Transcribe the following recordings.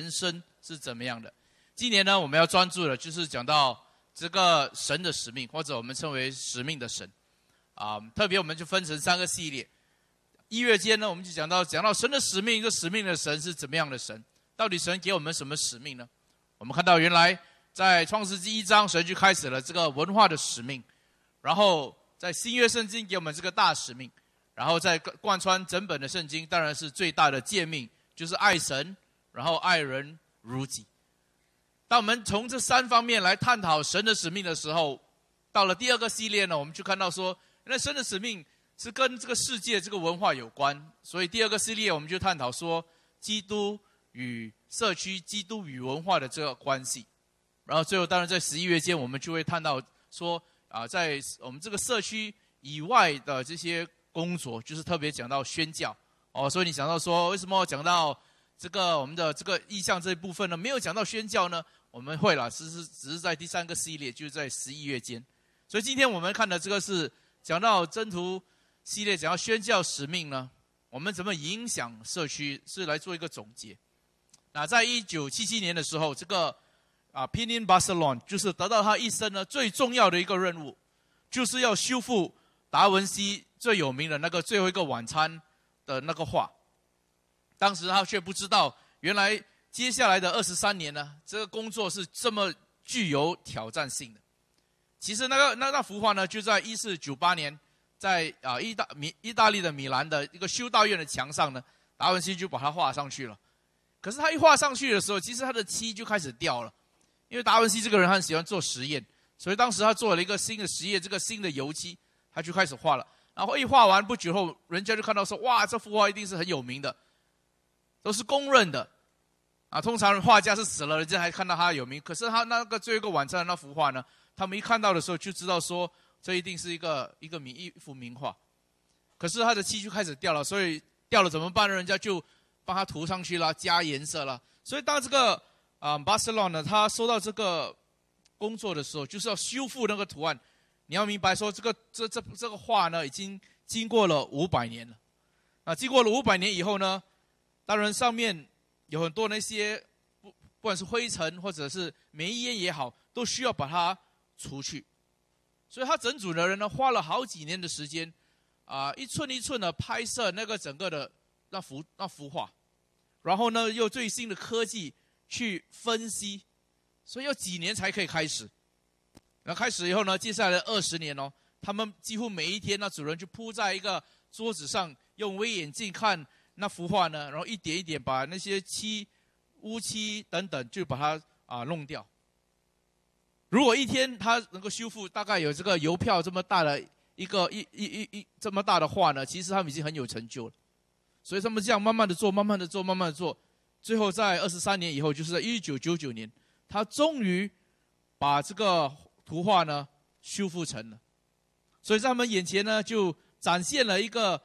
人生是怎么样的。今年呢，我们要专注的就是讲到这个神的使命，或者我们称为使命的神。啊，特别我们就分成三个系列。一月间呢，我们就讲到讲到神的使命，一个使命的神是怎么样的神？到底神给我们什么使命呢？我们看到原来在创世纪一章，神就开始了这个文化的使命，然后在新约圣经给我们这个大使命。然后再贯穿整本的圣经，当然是最大的诫命，就是爱神，然后爱人如己。当我们从这三方面来探讨神的使命的时候，到了第二个系列呢，我们就看到说，那神的使命是跟这个世界这个文化有关。所以第二个系列我们就探讨说，基督与社区、基督与文化的这个关系。然后最后，当然在十一月间，我们就会探到说，啊，在我们这个社区以外的这些。工作就是特别讲到宣教哦，所以你想到说，为什么讲到这个我们的这个意向这一部分呢？没有讲到宣教呢？我们会了，只是只是在第三个系列，就是在十一月间。所以今天我们看的这个是讲到征途系列，讲到宣教使命呢，我们怎么影响社区，是来做一个总结。那在一九七七年的时候，这个啊 p i n i n Barcelona 就是得到他一生呢最重要的一个任务，就是要修复达文西。最有名的那个最后一个晚餐的那个画，当时他却不知道，原来接下来的二十三年呢，这个工作是这么具有挑战性的。其实那个那那幅画呢，就在一四九八年，在啊意大米意大利的米兰的一个修道院的墙上呢，达文西就把它画上去了。可是他一画上去的时候，其实他的漆就开始掉了，因为达文西这个人很喜欢做实验，所以当时他做了一个新的实验，这个新的油漆，他就开始画了。然后一画完不久后，人家就看到说：“哇，这幅画一定是很有名的，都是公认的。”啊，通常画家是死了，人家还看到他有名。可是他那个最后一个晚餐的那幅画呢，他们一看到的时候就知道说，这一定是一个一个名一幅名画。可是他的漆就开始掉了，所以掉了怎么办呢？人家就帮他涂上去了，加颜色了。所以当这个啊巴塞罗呢，他收到这个工作的时候，就是要修复那个图案。你要明白，说这个这这这个画呢，已经经过了五百年了，啊，经过了五百年以后呢，当然上面有很多那些不不管是灰尘或者是煤烟也好，都需要把它除去，所以他整组的人呢，花了好几年的时间，啊，一寸一寸的拍摄那个整个的那幅那幅画，然后呢，用最新的科技去分析，所以要几年才可以开始。那开始以后呢，接下来二十年哦，他们几乎每一天，那主人就铺在一个桌子上，用微眼镜看那幅画呢，然后一点一点把那些漆、污漆等等，就把它啊弄掉。如果一天他能够修复大概有这个邮票这么大的一个一一一一这么大的画呢，其实他们已经很有成就了。所以他们这样慢慢的做，慢慢的做，慢慢的做，最后在二十三年以后，就是在一九九九年，他终于把这个。图画呢修复成了，所以在他们眼前呢就展现了一个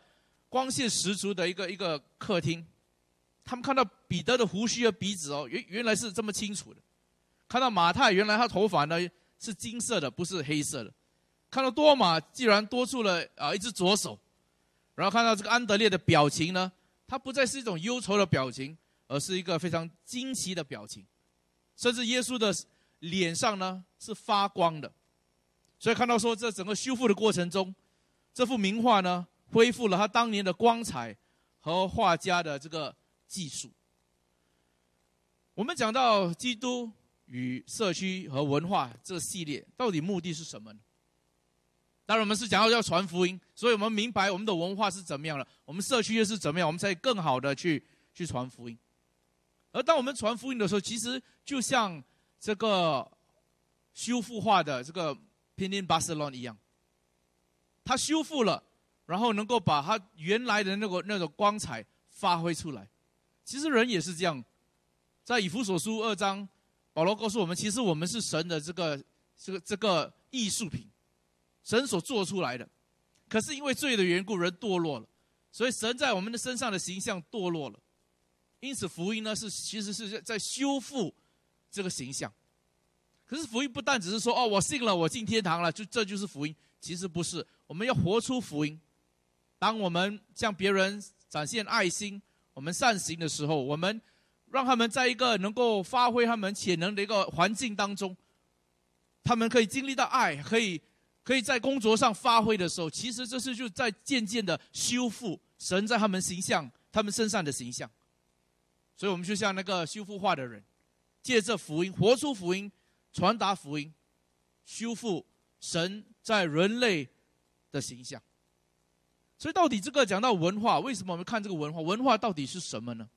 光线十足的一个一个客厅。他们看到彼得的胡须和鼻子哦，原原来是这么清楚的；看到马太，原来他头发呢是金色的，不是黑色的；看到多马，竟然多出了啊一只左手；然后看到这个安德烈的表情呢，他不再是一种忧愁的表情，而是一个非常惊奇的表情，甚至耶稣的。脸上呢是发光的，所以看到说，这整个修复的过程中，这幅名画呢恢复了他当年的光彩和画家的这个技术。我们讲到基督与社区和文化这个系列，到底目的是什么呢？当然，我们是讲到要传福音，所以我们明白我们的文化是怎么样了，我们社区又是怎么样，我们才更好的去去传福音。而当我们传福音的时候，其实就像。这个修复化的这个 p i n i n Barcelona 一样，它修复了，然后能够把他原来的那个那种光彩发挥出来。其实人也是这样，在以弗所书二章，保罗告诉我们，其实我们是神的这个这个这个艺术品，神所做出来的。可是因为罪的缘故，人堕落了，所以神在我们的身上的形象堕落了。因此福音呢，是其实是在修复。这个形象，可是福音不但只是说哦，我信了，我进天堂了，就这就是福音。其实不是，我们要活出福音。当我们向别人展现爱心，我们善行的时候，我们让他们在一个能够发挥他们潜能的一个环境当中，他们可以经历到爱，可以可以在工作上发挥的时候，其实这是就在渐渐的修复神在他们形象、他们身上的形象。所以我们就像那个修复化的人，借着福音活出福音，传达福音，修复神在人类的形象。所以到底这个讲到文化，为什么我们看这个文化？文化到底是什么呢？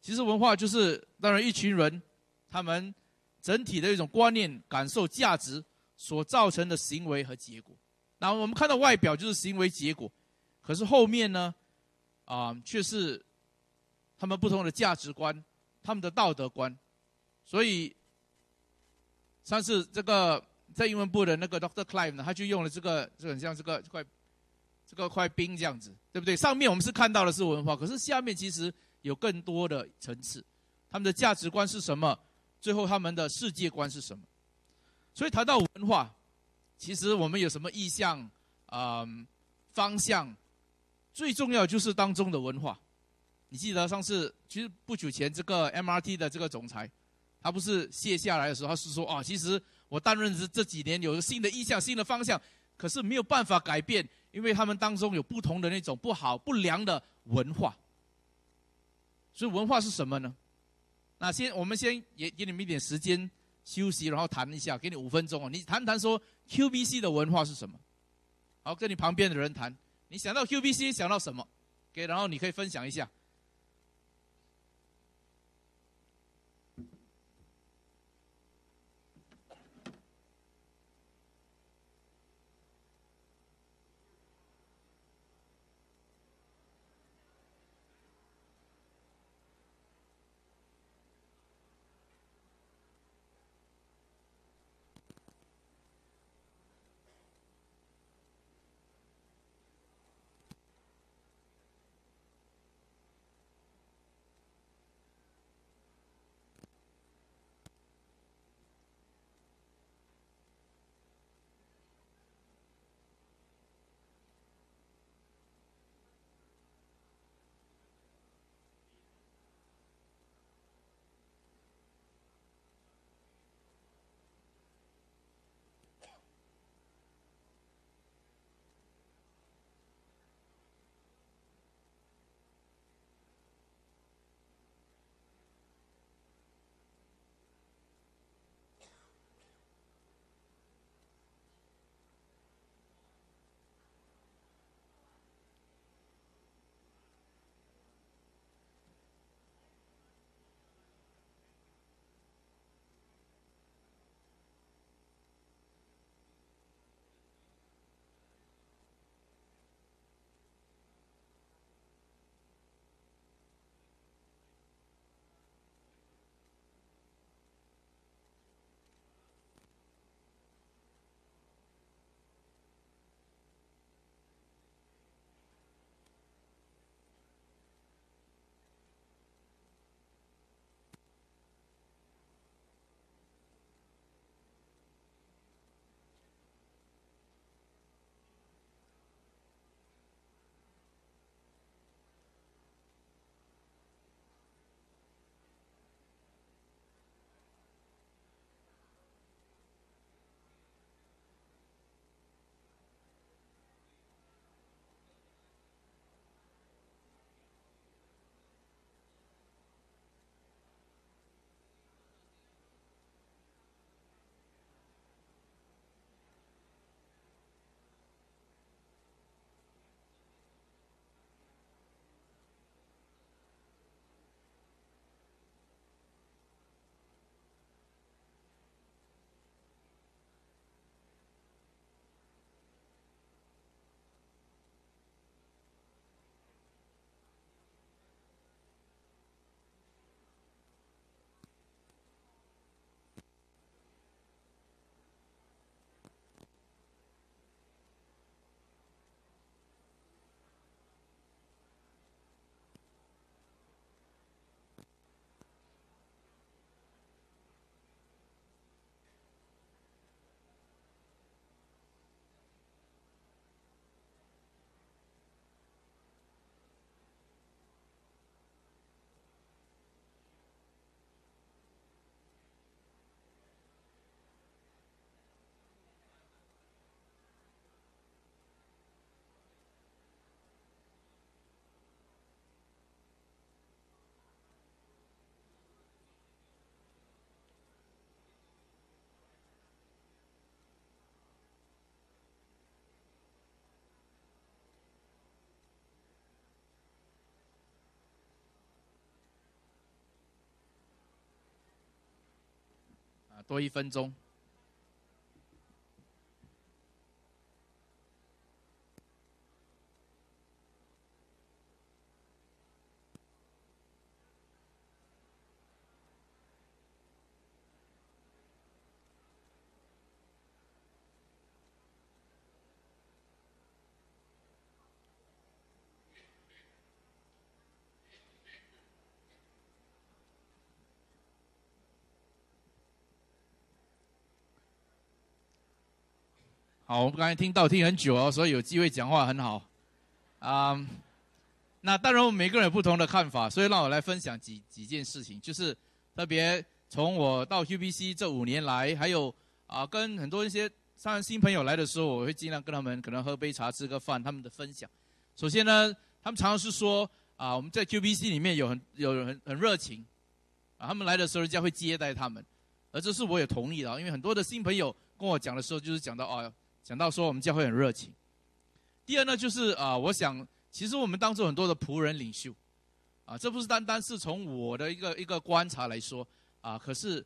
其实文化就是，当然一群人，他们整体的一种观念、感受、价值所造成的行为和结果。那我们看到外表就是行为结果，可是后面呢，啊，却是他们不同的价值观、他们的道德观。所以上次这个在英文部的那个 Doctor Clive 呢，他就用了这个，就很像这个块这个块冰这样子，对不对？上面我们是看到的是文化，可是下面其实。有更多的层次，他们的价值观是什么？最后他们的世界观是什么？所以谈到文化，其实我们有什么意向啊方向？最重要就是当中的文化。你记得上次其实不久前这个 MRT 的这个总裁，他不是卸下来的时候，他是说啊，其实我担任这这几年有个新的意向、新的方向，可是没有办法改变，因为他们当中有不同的那种不好、不良的文化。所以文化是什么呢？那先我们先也给你们一点时间休息，然后谈一下，给你五分钟哦。你谈谈说 QBC 的文化是什么？好，跟你旁边的人谈。你想到 QBC 想到什么？给，然后你可以分享一下。多一分钟。好，我们刚才听到听很久哦，所以有机会讲话很好。啊，那当然我们每个人有不同的看法，所以让我来分享几几件事情，就是特别从我到 UBC 这五年来，还有啊跟很多一些上新朋友来的时候，我会尽量跟他们可能喝杯茶、吃个饭，他们的分享。首先呢，他们常常是说啊，我们在 QBC 里面有很有很很热情，啊，他们来的时候人家会接待他们，而这是我也同意的，因为很多的新朋友跟我讲的时候，就是讲到啊。讲到说我们教会很热情。第二呢，就是啊，我想其实我们当中很多的仆人领袖，啊，这不是单单是从我的一个一个观察来说。啊，可是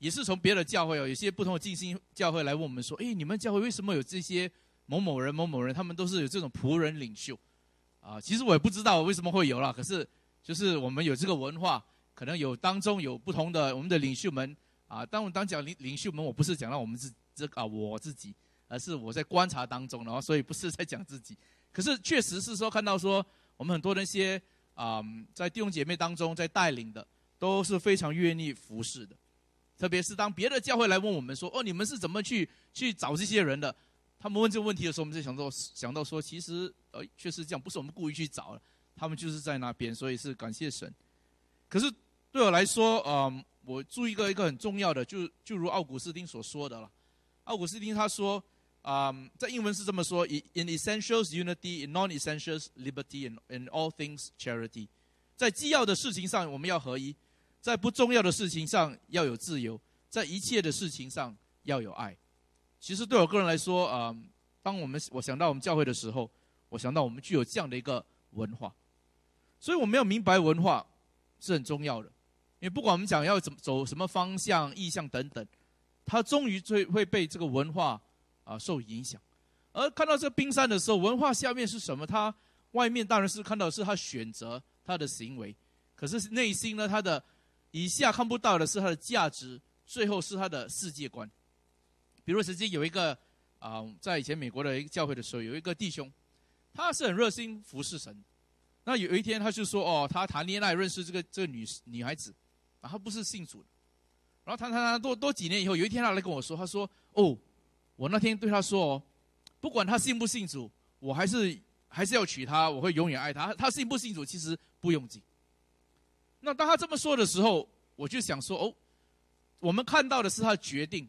也是从别的教会哦，有些不同的静心教会来问我们说，哎，你们教会为什么有这些某某人某某人，他们都是有这种仆人领袖，啊，其实我也不知道为什么会有了，可是就是我们有这个文化，可能有当中有不同的我们的领袖们。啊，当我当讲领领袖们，我不是讲到我们自这啊我自己。而是我在观察当中，然后所以不是在讲自己，可是确实是说看到说我们很多那些啊，在弟兄姐妹当中在带领的都是非常愿意服侍的，特别是当别的教会来问我们说哦，你们是怎么去去找这些人的？他们问这个问题的时候，我们就想到想到说，其实呃确实这样，不是我们故意去找的，他们就是在那边，所以是感谢神。可是对我来说，嗯，我注意一个一个很重要的，就就如奥古斯丁所说的了，奥古斯丁他说。啊，在英文是这么说：in essentials unity, in non-essentials liberty, and in all things charity。在既要的事情上我们要合一，在不重要的事情上要有自由，在一切的事情上要有爱。其实对我个人来说，啊，当我们我想到我们教会的时候，我想到我们具有这样的一个文化，所以我们要明白文化是很重要的。因为不管我们讲要怎么走什么方向、意向等等，它终于会会被这个文化。啊，受影响，而看到这冰山的时候，文化下面是什么？他外面当然是看到是他选择他的行为，可是内心呢？他的以下看不到的是他的价值，最后是他的世界观。比如曾经有一个啊，在以前美国的一个教会的时候，有一个弟兄，他是很热心服侍神。那有一天他就说：“哦，他谈恋爱认识这个这个女女孩子，然后不是信主。然后谈谈谈多多几年以后，有一天他来跟我说，他说：哦。”我那天对他说：“哦，不管他信不信主，我还是还是要娶她，我会永远爱她。他信不信主其实不用紧。那当他这么说的时候，我就想说：哦，我们看到的是他的决定，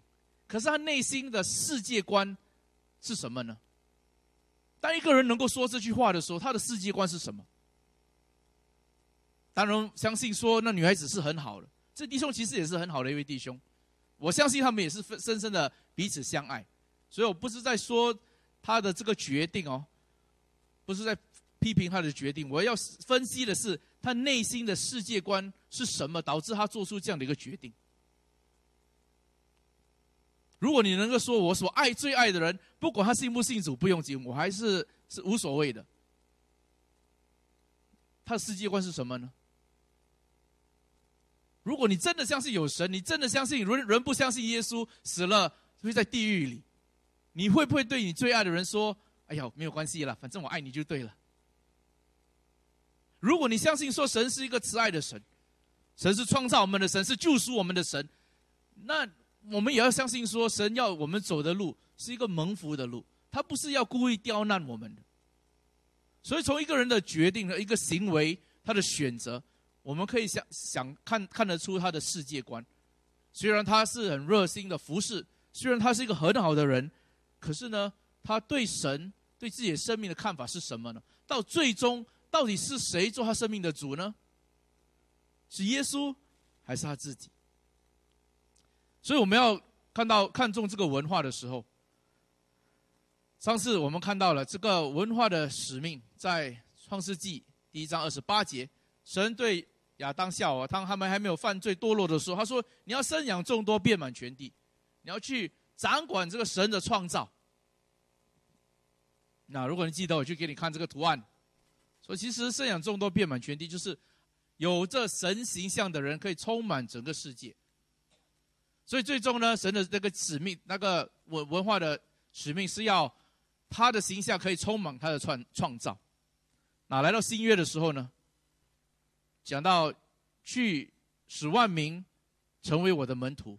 可是他内心的世界观是什么呢？当一个人能够说这句话的时候，他的世界观是什么？当然相信说那女孩子是很好的，这弟兄其实也是很好的一位弟兄，我相信他们也是深深的彼此相爱。”所以我不是在说他的这个决定哦，不是在批评他的决定，我要分析的是他内心的世界观是什么，导致他做出这样的一个决定。如果你能够说我所爱最爱的人，不管他信不信主，不用紧，我还是是无所谓的。他的世界观是什么呢？如果你真的相信有神，你真的相信人人不相信耶稣死了会在地狱里。你会不会对你最爱的人说：“哎呀，没有关系了，反正我爱你就对了。”如果你相信说神是一个慈爱的神，神是创造我们的神，是救赎我们的神，那我们也要相信说神要我们走的路是一个蒙福的路，他不是要故意刁难我们的。所以从一个人的决定的一个行为，他的选择，我们可以想想看看得出他的世界观。虽然他是很热心的服侍，虽然他是一个很好的人。可是呢，他对神对自己的生命的看法是什么呢？到最终，到底是谁做他生命的主呢？是耶稣，还是他自己？所以我们要看到看重这个文化的时候，上次我们看到了这个文化的使命，在创世纪第一章二十八节，神对亚当夏娃，当他们还没有犯罪堕落的时候，他说：“你要生养众多，遍满全地，你要去掌管这个神的创造。”那如果你记得，我就给你看这个图案，说其实生养众多，遍满全地，就是有这神形象的人可以充满整个世界。所以最终呢，神的那个使命，那个文文化的使命是要他的形象可以充满他的创创造。那来到新约的时候呢？讲到去使万民成为我的门徒，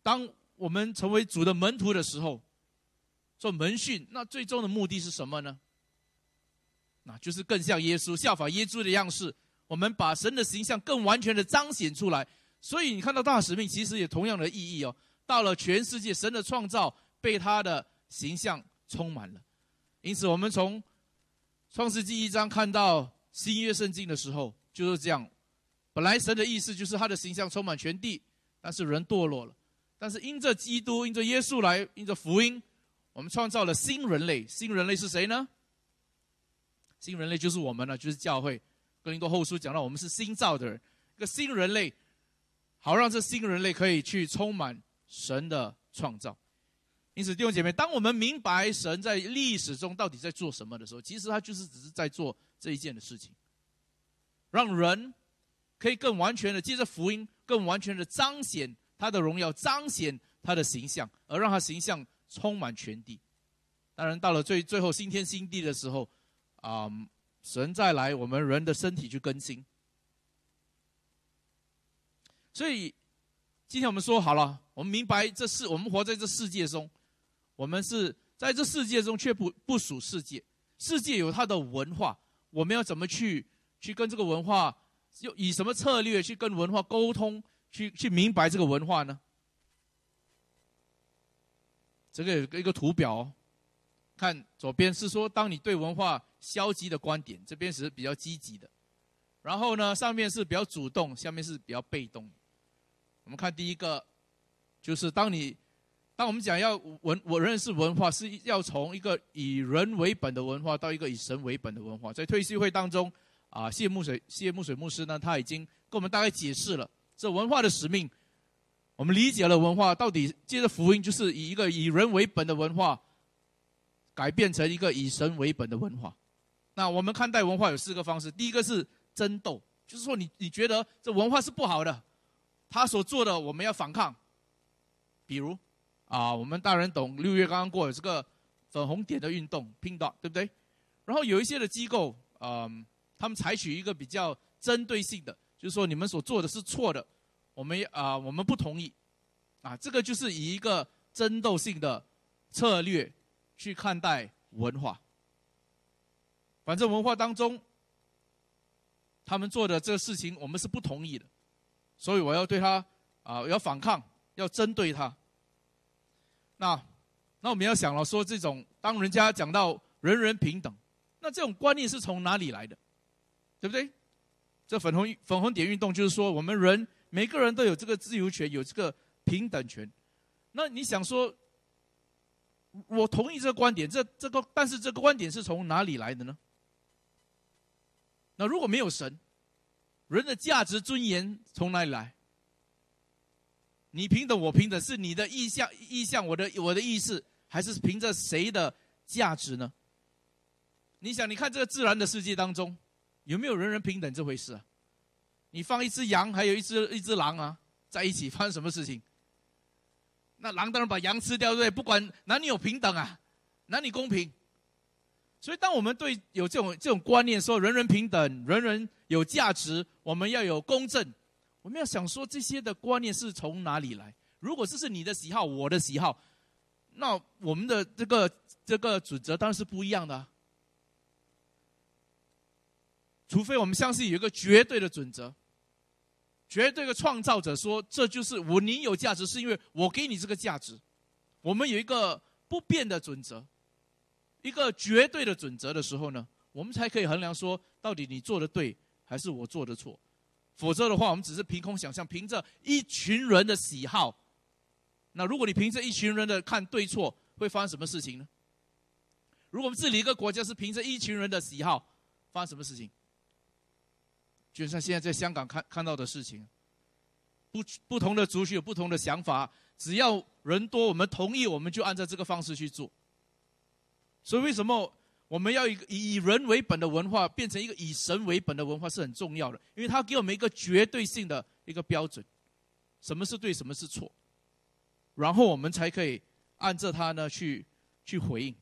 当我们成为主的门徒的时候，做门训，那最终的目的是什么呢？那就是更像耶稣，效法耶稣的样式。我们把神的形象更完全的彰显出来。所以你看到大使命，其实也同样的意义哦。到了全世界，神的创造被他的形象充满了。因此，我们从创世纪一章看到新约圣经的时候。就是这样，本来神的意思就是他的形象充满全地，但是人堕落了。但是因着基督，因着耶稣来，因着福音，我们创造了新人类。新人类是谁呢？新人类就是我们了，就是教会。哥林多后书讲到，我们是新造的人，一个新人类，好让这新人类可以去充满神的创造。因此，弟兄姐妹，当我们明白神在历史中到底在做什么的时候，其实他就是只是在做这一件的事情。让人可以更完全的借着福音，更完全的彰显他的荣耀，彰显他的形象，而让他形象充满全地。当然，到了最最后新天新地的时候，啊，神再来我们人的身体去更新。所以，今天我们说好了，我们明白这世，我们活在这世界中，我们是在这世界中却不不属世界。世界有它的文化，我们要怎么去？去跟这个文化，又以什么策略去跟文化沟通，去去明白这个文化呢？这个有一个图表，看左边是说，当你对文化消极的观点，这边是比较积极的，然后呢，上面是比较主动，下面是比较被动。我们看第一个，就是当你，当我们讲要文，我认识文化是要从一个以人为本的文化，到一个以神为本的文化，在退休会当中。啊，谢木水谢木水牧师呢，他已经跟我们大概解释了这文化的使命。我们理解了文化到底接着福音，就是以一个以人为本的文化，改变成一个以神为本的文化。那我们看待文化有四个方式，第一个是争斗，就是说你你觉得这文化是不好的，他所做的我们要反抗。比如啊，我们大人懂，六月刚刚过有这个粉红点的运动，拼到对不对？然后有一些的机构，嗯。他们采取一个比较针对性的，就是说你们所做的是错的，我们啊我们不同意，啊这个就是以一个争斗性的策略去看待文化。反正文化当中，他们做的这个事情我们是不同意的，所以我要对他啊要反抗，要针对他。那那我们要想了，说这种当人家讲到人人平等，那这种观念是从哪里来的？对不对？这粉红粉红点运动就是说，我们人每个人都有这个自由权，有这个平等权。那你想说，我同意这个观点，这这个，但是这个观点是从哪里来的呢？那如果没有神，人的价值尊严从哪里来？你平等，我平等，是你的意向意向，我的我的意识，还是凭着谁的价值呢？你想，你看这个自然的世界当中。有没有人人平等这回事啊？你放一只羊，还有一只一只狼啊，在一起发生什么事情？那狼当然把羊吃掉，对不对？不管男女有平等啊，男女公平。所以，当我们对有这种这种观念，说人人平等，人人有价值，我们要有公正，我们要想说这些的观念是从哪里来？如果这是你的喜好，我的喜好，那我们的这个这个准则当然是不一样的。除非我们相信有一个绝对的准则，绝对的创造者说这就是我，你有价值是因为我给你这个价值。我们有一个不变的准则，一个绝对的准则的时候呢，我们才可以衡量说到底你做的对还是我做的错。否则的话，我们只是凭空想象，凭着一群人的喜好。那如果你凭着一群人的看对错，会发生什么事情呢？如果我们治理一个国家是凭着一群人的喜好，发生什么事情？就像现在在香港看看到的事情，不不同的族群有不同的想法，只要人多，我们同意，我们就按照这个方式去做。所以为什么我们要以以人为本的文化变成一个以神为本的文化是很重要的，因为它给我们一个绝对性的一个标准，什么是对，什么是错，然后我们才可以按照它呢去去回应。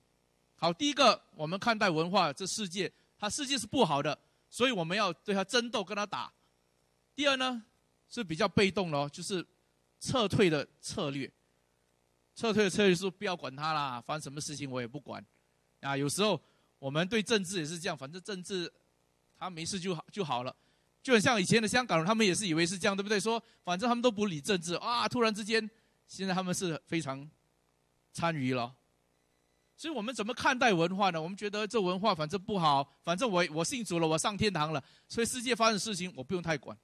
好，第一个，我们看待文化这世界，它世界是不好的，所以我们要对他争斗，跟他打。第二呢，是比较被动咯，就是撤退的策略。撤退的策略是不要管他啦，发生什么事情我也不管。啊，有时候我们对政治也是这样，反正政治他没事就好就好了，就很像以前的香港人，他们也是以为是这样，对不对？说反正他们都不理政治啊，突然之间，现在他们是非常参与了。所以我们怎么看待文化呢？我们觉得这文化反正不好，反正我我信主了，我上天堂了，所以世界发生事情我不用太管，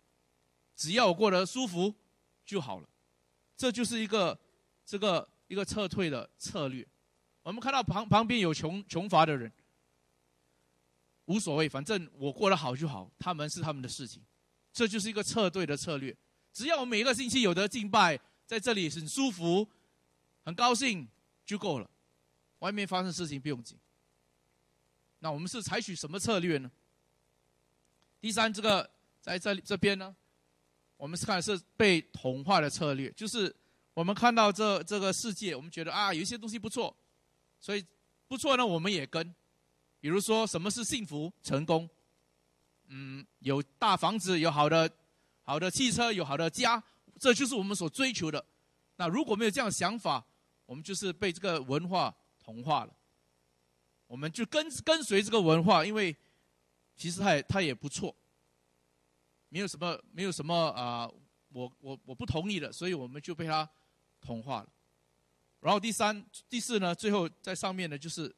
只要我过得舒服就好了。这就是一个这个一个撤退的策略。我们看到旁旁边有穷穷乏的人，无所谓，反正我过得好就好，他们是他们的事情，这就是一个撤退的策略。只要我每个星期有的敬拜，在这里很舒服，很高兴就够了。外面发生事情不用紧。那我们是采取什么策略呢？第三，这个在这这边呢，我们是看是被同化的策略，就是我们看到这这个世界，我们觉得啊，有一些东西不错，所以不错呢，我们也跟。比如说，什么是幸福、成功？嗯，有大房子，有好的好的汽车，有好的家，这就是我们所追求的。那如果没有这样想法，我们就是被这个文化。同化了，我们就跟跟随这个文化，因为其实它也它也不错，没有什么没有什么啊，我我我不同意的，所以我们就被它同化了。然后第三第四呢，最后在上面呢就是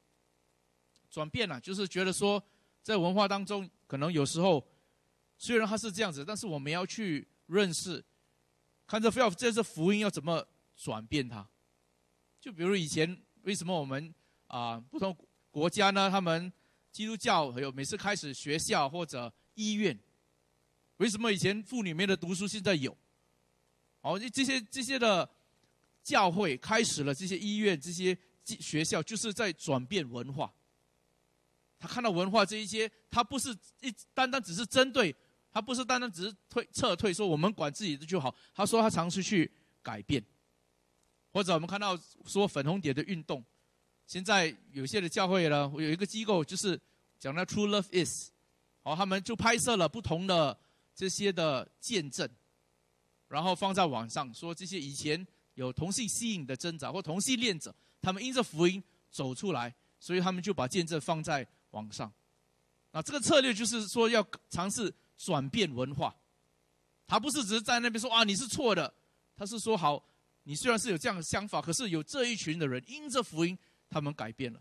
转变了，就是觉得说在文化当中，可能有时候虽然它是这样子，但是我们要去认识，看这要这是福音要怎么转变它，就比如以前。为什么我们啊不同国家呢？他们基督教还有每次开始学校或者医院，为什么以前妇女没得读书，现在有？哦，这些这些的教会开始了这些医院、这些学校，就是在转变文化。他看到文化这一些，他不是一单单只是针对，他不是单单只是退撤退，说我们管自己的就好。他说他尝试去改变。或者我们看到说粉红蝶的运动，现在有些的教会呢，有一个机构就是讲到 True Love Is，好，他们就拍摄了不同的这些的见证，然后放在网上，说这些以前有同性吸引的挣扎或同性恋者，他们因着福音走出来，所以他们就把见证放在网上。那这个策略就是说要尝试转变文化，他不是只是在那边说啊你是错的，他是说好。你虽然是有这样的想法，可是有这一群的人因着福音，他们改变了。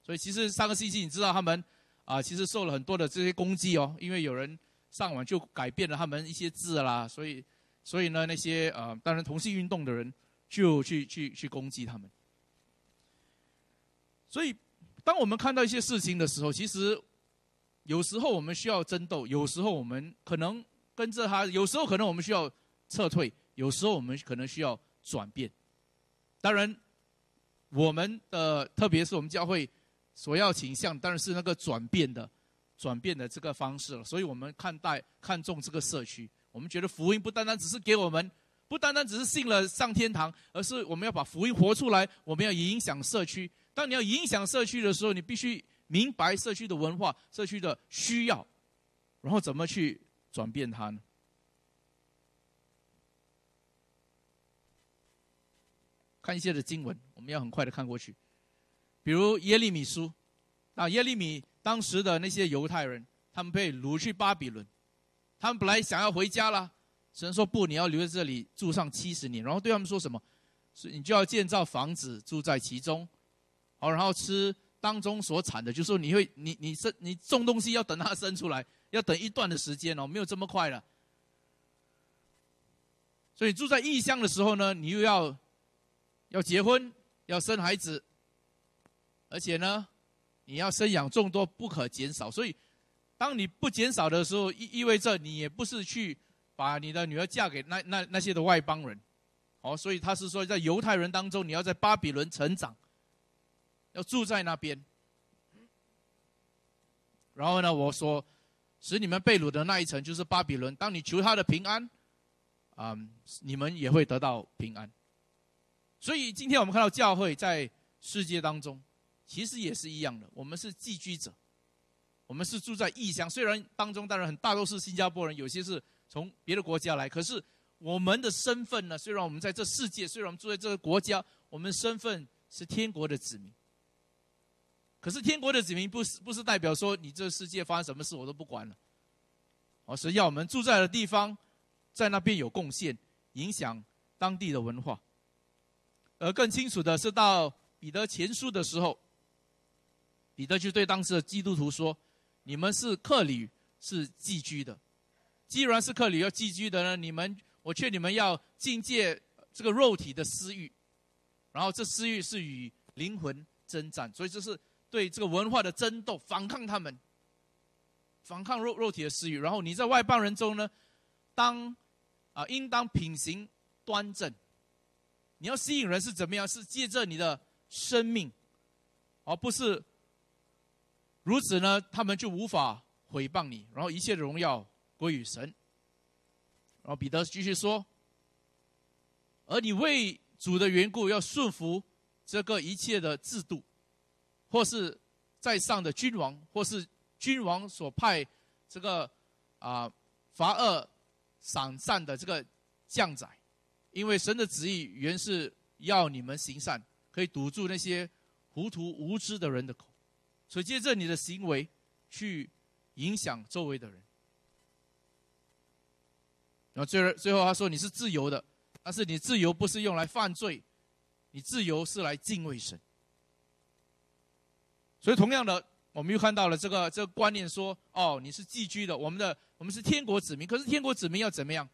所以其实上个星期你知道他们啊，其实受了很多的这些攻击哦，因为有人上网就改变了他们一些字啦，所以所以呢那些呃当然同性运动的人就去去去攻击他们。所以当我们看到一些事情的时候，其实有时候我们需要争斗，有时候我们可能跟着他，有时候可能我们需要撤退，有时候我们可能需要。转变，当然，我们的特别是我们教会所要倾向，当然是那个转变的、转变的这个方式了。所以我们看待、看重这个社区，我们觉得福音不单单只是给我们，不单单只是信了上天堂，而是我们要把福音活出来，我们要影响社区。当你要影响社区的时候，你必须明白社区的文化、社区的需要，然后怎么去转变它呢？看一些的经文，我们要很快的看过去。比如耶利米书，啊，耶利米当时的那些犹太人，他们被掳去巴比伦，他们本来想要回家了，神说不，你要留在这里住上七十年，然后对他们说什么？是你就要建造房子住在其中，好，然后吃当中所产的，就是说你会，你你生你种东西要等它生出来，要等一段的时间哦，没有这么快了。所以住在异乡的时候呢，你又要。要结婚，要生孩子，而且呢，你要生养众多，不可减少。所以，当你不减少的时候，意意味着你也不是去把你的女儿嫁给那那那些的外邦人，哦，所以他是说，在犹太人当中，你要在巴比伦成长，要住在那边。然后呢，我说，使你们被掳的那一层就是巴比伦。当你求他的平安，啊，你们也会得到平安。所以今天我们看到教会在世界当中，其实也是一样的。我们是寄居者，我们是住在异乡。虽然当中当然很大都是新加坡人，有些是从别的国家来，可是我们的身份呢？虽然我们在这世界，虽然我们住在这个国家，我们身份是天国的子民。可是天国的子民不是不是代表说你这世界发生什么事我都不管了，而是要我们住在的地方，在那边有贡献，影响当地的文化。而更清楚的是，到彼得前书的时候，彼得就对当时的基督徒说：“你们是客旅，是寄居的。既然是客旅要寄居的呢，你们我劝你们要境界这个肉体的私欲，然后这私欲是与灵魂征战，所以这是。”对这个文化的争斗，反抗他们，反抗肉肉体的私欲。然后你在外邦人中呢，当啊，应当品行端正。你要吸引人是怎么样？是借着你的生命，而不是如此呢？他们就无法毁谤你，然后一切的荣耀归于神。然后彼得继续说：“而你为主的缘故，要顺服这个一切的制度。”或是在上的君王，或是君王所派这个啊罚恶赏善的这个将宰，因为神的旨意原是要你们行善，可以堵住那些糊涂无知的人的口，所以借着你的行为去影响周围的人。然后最后最后他说你是自由的，但是你自由不是用来犯罪，你自由是来敬畏神。所以，同样的，我们又看到了这个这个观念，说：哦，你是寄居的，我们的我们是天国子民。可是，天国子民要怎么样？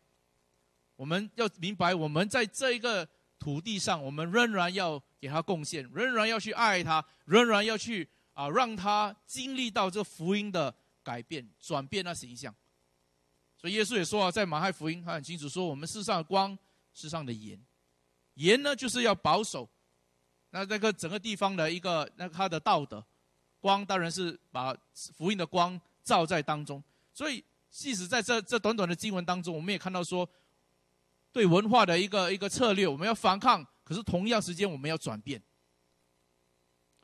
我们要明白，我们在这一个土地上，我们仍然要给他贡献，仍然要去爱他，仍然要去啊，让他经历到这福音的改变、转变那形象。所以，耶稣也说啊，在马太福音，他很清楚说，我们世上的光，世上的盐，盐呢，就是要保守那那个整个地方的一个那他的道德。光当然是把福音的光照在当中，所以即使在这这短短的经文当中，我们也看到说，对文化的一个一个策略，我们要反抗，可是同样时间我们要转变。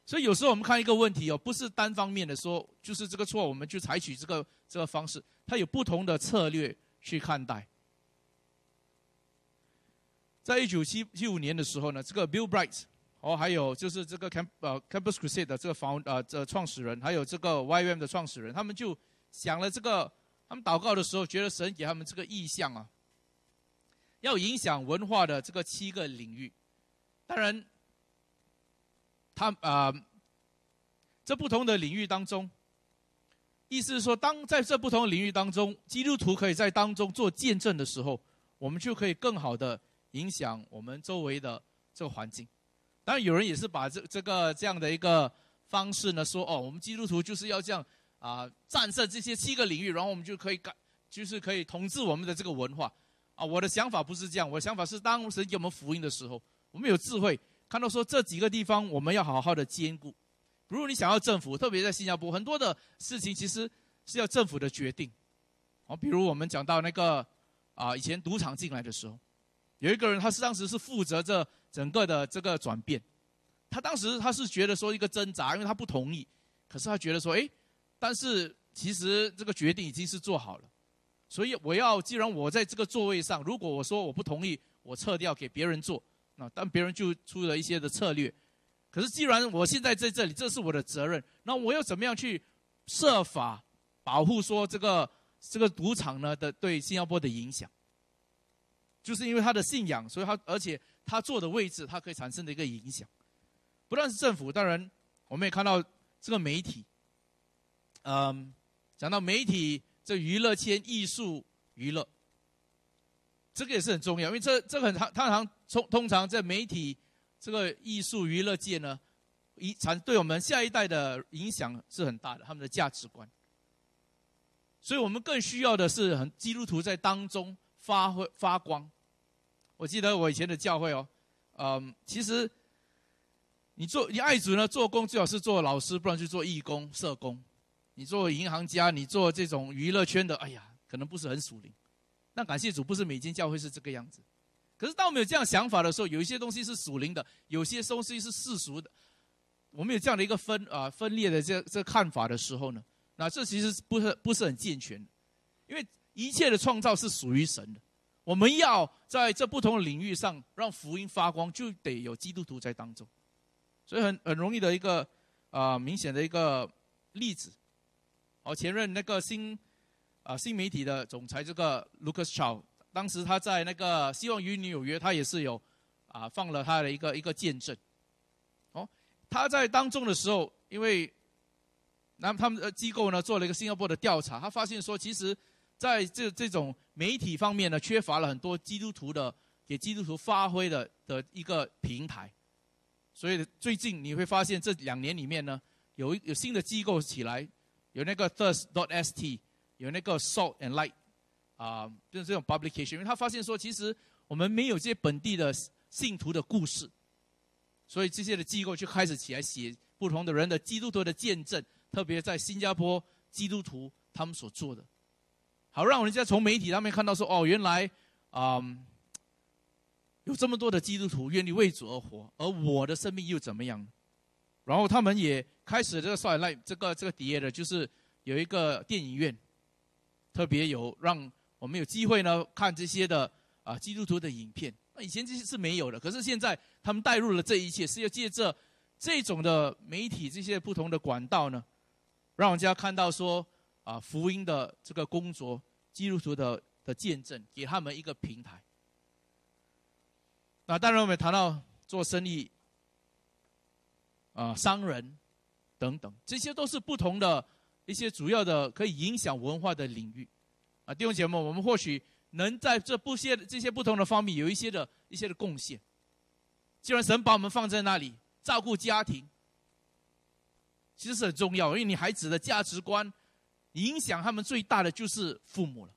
所以有时候我们看一个问题哦，不是单方面的说，就是这个错，我们就采取这个这个方式，它有不同的策略去看待。在一九七七五年的时候呢，这个 Bill Bright。哦，还有就是这个 Camp 呃 Campus Crusade 的这个房呃这创始人，还有这个 YM 的创始人，他们就想了这个，他们祷告的时候，觉得神给他们这个意向啊，要影响文化的这个七个领域。当然，他啊，这不同的领域当中，意思是说，当在这不同的领域当中，基督徒可以在当中做见证的时候，我们就可以更好的影响我们周围的这个环境。当然，有人也是把这这个这样的一个方式呢，说哦，我们基督徒就是要这样啊，战胜这些七个领域，然后我们就可以改，就是可以统治我们的这个文化啊。我的想法不是这样，我的想法是，当神给我们福音的时候，我们有智慧，看到说这几个地方我们要好好的兼顾。如果你想要政府，特别在新加坡，很多的事情其实是要政府的决定。哦，比如我们讲到那个啊，以前赌场进来的时候，有一个人，他是当时是负责这。整个的这个转变，他当时他是觉得说一个挣扎，因为他不同意，可是他觉得说，哎，但是其实这个决定已经是做好了，所以我要既然我在这个座位上，如果我说我不同意，我撤掉给别人做，那但别人就出了一些的策略，可是既然我现在在这里，这是我的责任，那我要怎么样去设法保护说这个这个赌场呢的对新加坡的影响，就是因为他的信仰，所以他而且。他坐的位置，它可以产生的一个影响，不但是政府，当然我们也看到这个媒体，嗯，讲到媒体这娱乐圈、艺术娱乐，这个也是很重要，因为这这个很常，常通通常在媒体这个艺术娱乐界呢，一产对我们下一代的影响是很大的，他们的价值观。所以我们更需要的是很基督徒在当中发挥发光。我记得我以前的教会哦，嗯，其实你做你爱主呢，做工最好是做老师，不然去做义工、社工。你做银行家，你做这种娱乐圈的，哎呀，可能不是很属灵。那感谢主，不是每间教会是这个样子。可是当我们有这样想法的时候，有一些东西是属灵的，有些东西是世俗的。我们有这样的一个分啊分裂的这这看法的时候呢，那这其实不是不是很健全。因为一切的创造是属于神的，我们要在这不同的领域上让福音发光，就得有基督徒在当中。所以很很容易的一个啊明显的一个例子。哦，前任那个新，啊新媒体的总裁这个 Lucas Chow，当时他在那个希望与你有约，他也是有，啊放了他的一个一个见证。哦，他在当中的时候，因为，那他们的机构呢做了一个新加坡的调查，他发现说，其实在这这种媒体方面呢，缺乏了很多基督徒的给基督徒发挥的的一个平台。所以最近你会发现这两年里面呢，有有新的机构起来。有那个 Thirst dot st，有那个 Salt and Light，啊，就是这种 publication，因为他发现说，其实我们没有这些本地的信徒的故事，所以这些的机构就开始起来写不同的人的基督徒的见证，特别在新加坡基督徒他们所做的，好让人家从媒体上面看到说，哦，原来啊，有这么多的基督徒愿意为主而活，而我的生命又怎么样？然后他们也开始这个算来这个这个底下的就是有一个电影院，特别有让我们有机会呢看这些的啊基督徒的影片。那以前这些是没有的，可是现在他们带入了这一切，是要借着这种的媒体这些不同的管道呢，让人家看到说啊福音的这个工作，基督徒的的见证，给他们一个平台。那当然我们谈到做生意。啊，商人等等，这些都是不同的一些主要的可以影响文化的领域。啊，弟兄姐妹，我们或许能在这不些这些不同的方面有一些的一些的贡献。既然神把我们放在那里照顾家庭，其实是很重要，因为你孩子的价值观影响他们最大的就是父母了。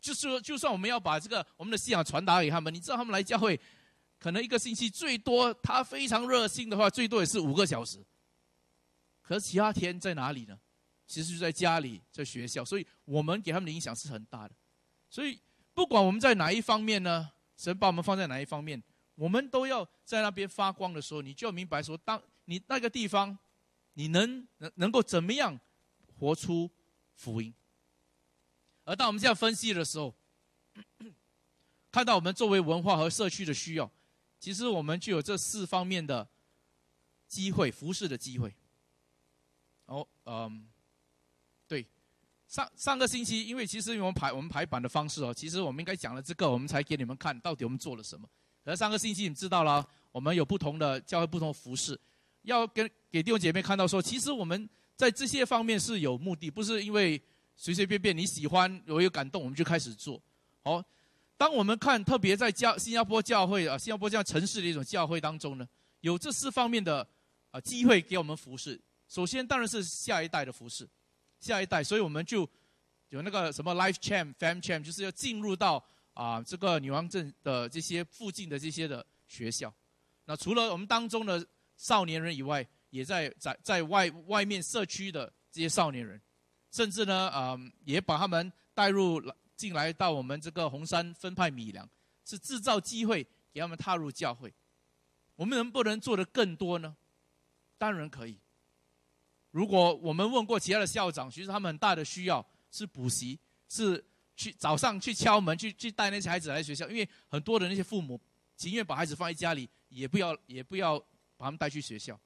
就是说，就算我们要把这个我们的信仰传达给他们，你知道他们来教会。可能一个星期最多，他非常热心的话，最多也是五个小时。可是其他天在哪里呢？其实就在家里，在学校。所以我们给他们的影响是很大的。所以不管我们在哪一方面呢，神把我们放在哪一方面，我们都要在那边发光的时候，你就要明白说，当你那个地方，你能能能够怎么样活出福音。而当我们这样分析的时候，看到我们作为文化和社区的需要。其实我们具有这四方面的机会，服侍的机会。哦，嗯，对，上上个星期，因为其实我们排我们排版的方式哦，其实我们应该讲了这个，我们才给你们看到底我们做了什么。而上个星期你知道了，我们有不同的教会不同的服饰，要跟给弟兄姐妹看到说，其实我们在这些方面是有目的，不是因为随随便便你喜欢我有感动我们就开始做，好。当我们看，特别在教新加坡教会啊，新加坡这样城市的一种教会当中呢，有这四方面的啊机会给我们服侍。首先当然是下一代的服侍，下一代，所以我们就有那个什么 Life Champ、Fam Champ，就是要进入到啊这个女王镇的这些附近的这些的学校。那除了我们当中的少年人以外，也在在在外外面社区的这些少年人，甚至呢啊也把他们带入了。进来到我们这个红山分派米粮，是制造机会给他们踏入教会。我们能不能做的更多呢？当然可以。如果我们问过其他的校长，其实他们很大的需要是补习，是去早上去敲门去去带那些孩子来学校，因为很多的那些父母情愿把孩子放在家里，也不要也不要把他们带去学校。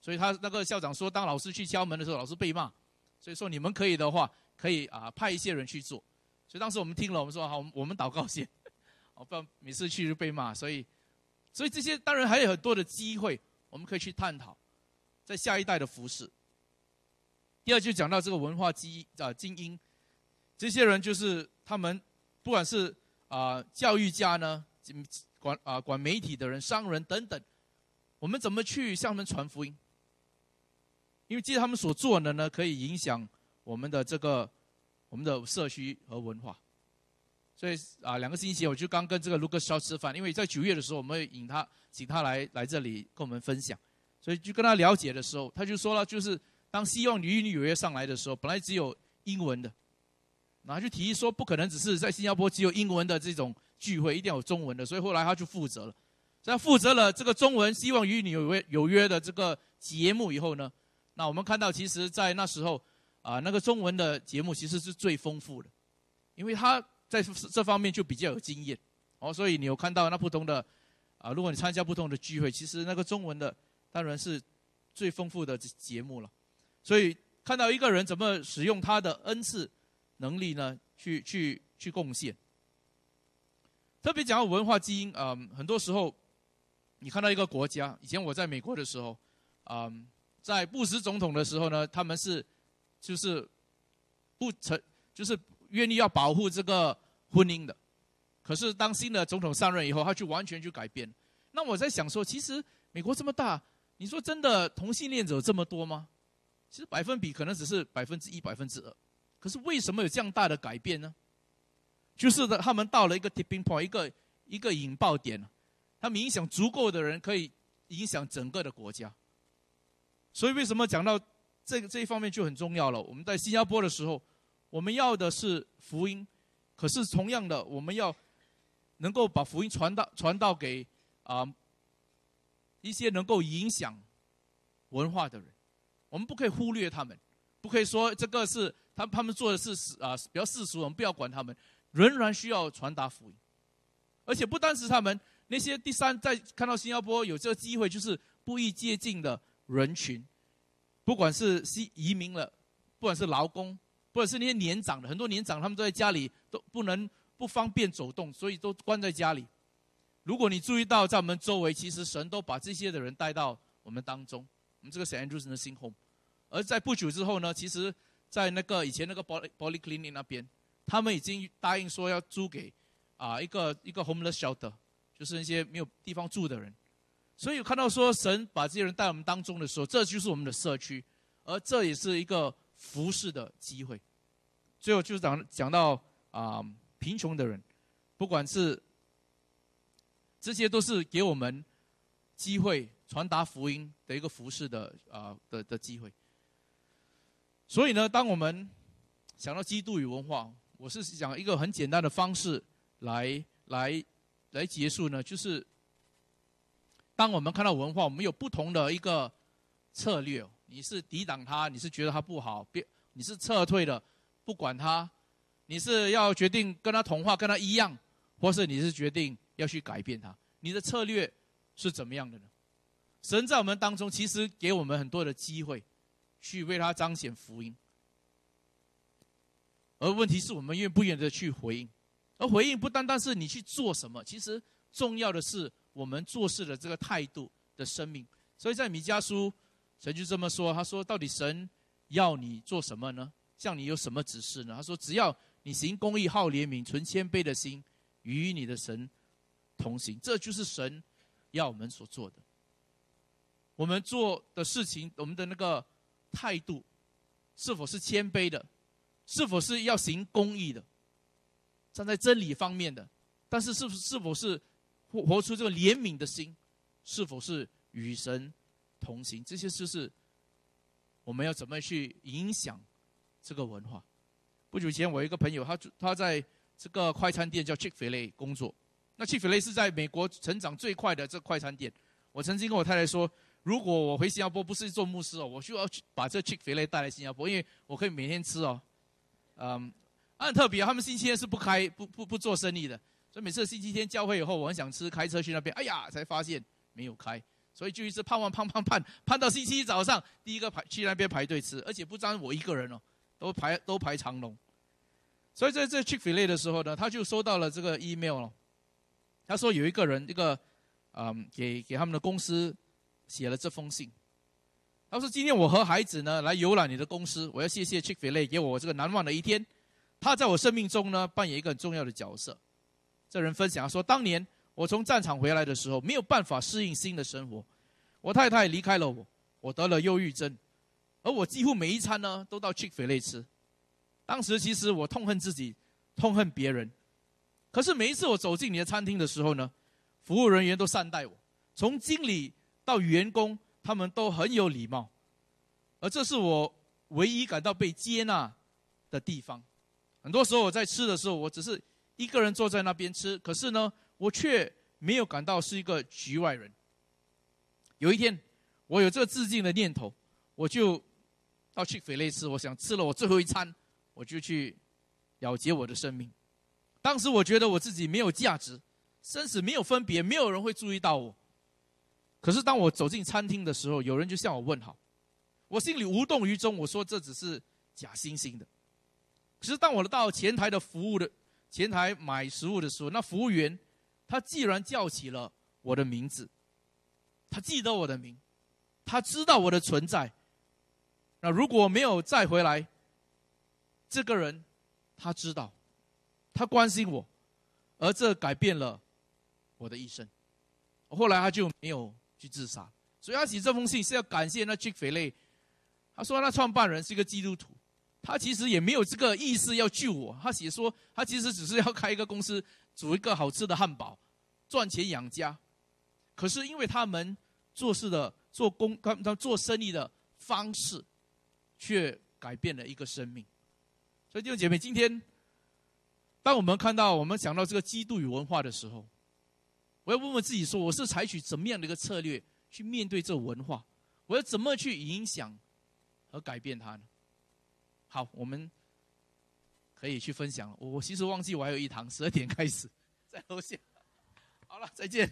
所以他那个校长说，当老师去敲门的时候，老师被骂。所以说你们可以的话，可以啊派一些人去做。所以当时我们听了，我们说好，我们祷告先，哦，不然每次去就被骂。所以，所以这些当然还有很多的机会，我们可以去探讨，在下一代的服饰。第二就讲到这个文化基啊精英，这些人就是他们，不管是啊教育家呢，管啊管媒体的人、商人等等，我们怎么去向他们传福音？因为借他们所做的呢，可以影响我们的这个我们的社区和文化。所以啊，两个星期我就刚跟这个卢克肖吃饭，因为在九月的时候，我们会引他请他来来这里跟我们分享。所以就跟他了解的时候，他就说了，就是当希望与你有约上来的时候，本来只有英文的，然后就提议说不可能只是在新加坡只有英文的这种聚会，一定要有中文的。所以后来他就负责了，在负责了这个中文希望与你有约有约的这个节目以后呢，那我们看到其实，在那时候啊，那个中文的节目其实是最丰富的，因为他。在这方面就比较有经验，哦，所以你有看到那不同的，啊，如果你参加不同的聚会，其实那个中文的当然是最丰富的节目了。所以看到一个人怎么使用他的恩赐能力呢，去去去贡献。特别讲到文化基因啊，很多时候你看到一个国家，以前我在美国的时候，啊，在布什总统的时候呢，他们是就是不成就是。愿意要保护这个婚姻的，可是当新的总统上任以后，他就完全就改变。那我在想说，其实美国这么大，你说真的同性恋者这么多吗？其实百分比可能只是百分之一、百分之二。可是为什么有这样大的改变呢？就是的，他们到了一个 tipping point，一个一个引爆点他们影响足够的人，可以影响整个的国家。所以为什么讲到这个这一方面就很重要了？我们在新加坡的时候。我们要的是福音，可是同样的，我们要能够把福音传到传到给啊一些能够影响文化的人。我们不可以忽略他们，不可以说这个是他他们做的是啊比较世俗，我们不要管他们，仍然需要传达福音。而且不单是他们那些第三，在看到新加坡有这个机会，就是不易接近的人群，不管是西移民了，不管是劳工。不管是那些年长的，很多年长，他们都在家里都不能不方便走动，所以都关在家里。如果你注意到，在我们周围，其实神都把这些的人带到我们当中。我们这个小安 s 的新 home，而在不久之后呢，其实，在那个以前那个 Poly Polyclinic 那边，他们已经答应说要租给啊一个一个 homeless shelter，就是那些没有地方住的人。所以看到说神把这些人带我们当中的时候，这就是我们的社区，而这也是一个服侍的机会。最后就是讲讲到啊，贫穷的人，不管是这些都是给我们机会传达福音的一个服饰的啊的的机会。所以呢，当我们想到基督与文化，我是讲一个很简单的方式来来来结束呢，就是当我们看到文化，我们有不同的一个策略。你是抵挡它，你是觉得它不好，别你是撤退的。不管他，你是要决定跟他同化，跟他一样，或是你是决定要去改变他，你的策略是怎么样的呢？神在我们当中其实给我们很多的机会，去为他彰显福音，而问题是我们愿不愿意的去回应，而回应不单单是你去做什么，其实重要的是我们做事的这个态度的生命。所以在米迦书，神就这么说，他说：到底神要你做什么呢？向你有什么指示呢？他说：“只要你行公义、好怜悯、存谦卑的心，与你的神同行，这就是神要我们所做的。我们做的事情，我们的那个态度，是否是谦卑的？是否是要行公义的？站在真理方面的？但是，是不是否是活活出这个怜悯的心？是否是与神同行？这些就是我们要怎么去影响。”这个文化，不久前我一个朋友，他他在这个快餐店叫 Chick-fil-A 工作。那 Chick-fil-A 是在美国成长最快的这快餐店。我曾经跟我太太说，如果我回新加坡不是做牧师哦，我就要去把这 Chick-fil-A 带来新加坡，因为我可以每天吃哦。嗯，很特别，他们星期天是不开不不不做生意的，每次星期天教会以后，我很想吃，开车去那边，哎呀，才发现没有开，所以就一直盼望盼盼盼盼到星期一早上，第一个排去那边排队吃，而且不单我一个人哦。都排都排长龙，所以在这 Chick-fil-A 的时候呢，他就收到了这个 email 了。他说有一个人，一个嗯，给给他们的公司写了这封信。他说：“今天我和孩子呢来游览你的公司，我要谢谢 Chick-fil-A 给我这个难忘的一天。他在我生命中呢扮演一个很重要的角色。”这人分享说：“当年我从战场回来的时候，没有办法适应新的生活，我太太离开了我，我得了忧郁症。”而我几乎每一餐呢，都到 Chick-fil-A 吃，当时其实我痛恨自己，痛恨别人。可是每一次我走进你的餐厅的时候呢，服务人员都善待我，从经理到员工，他们都很有礼貌，而这是我唯一感到被接纳的地方。很多时候我在吃的时候，我只是一个人坐在那边吃，可是呢，我却没有感到是一个局外人。有一天，我有这个自尽的念头，我就到去斐类吃，我想吃了我最后一餐。我就去了结我的生命。当时我觉得我自己没有价值，生死没有分别，没有人会注意到我。可是当我走进餐厅的时候，有人就向我问好，我心里无动于衷。我说这只是假惺惺的。可是当我到前台的服务的前台买食物的时候，那服务员他既然叫起了我的名字，他记得我的名，他知道我的存在。那如果没有再回来。这个人，他知道，他关心我，而这改变了我的一生。后来他就没有去自杀，所以他写这封信是要感谢那 Chick Fil A。他说那创办人是一个基督徒，他其实也没有这个意思要救我。他写说他其实只是要开一个公司，煮一个好吃的汉堡，赚钱养家。可是因为他们做事的做工，他他做生意的方式，却改变了一个生命。所以弟兄姐妹，今天，当我们看到我们想到这个基督与文化的时候，我要问问自己：说我是采取怎么样的一个策略去面对这文化？我要怎么去影响和改变它呢？好，我们可以去分享。我我其实忘记我还有一堂，十二点开始，在楼下。好了，再见。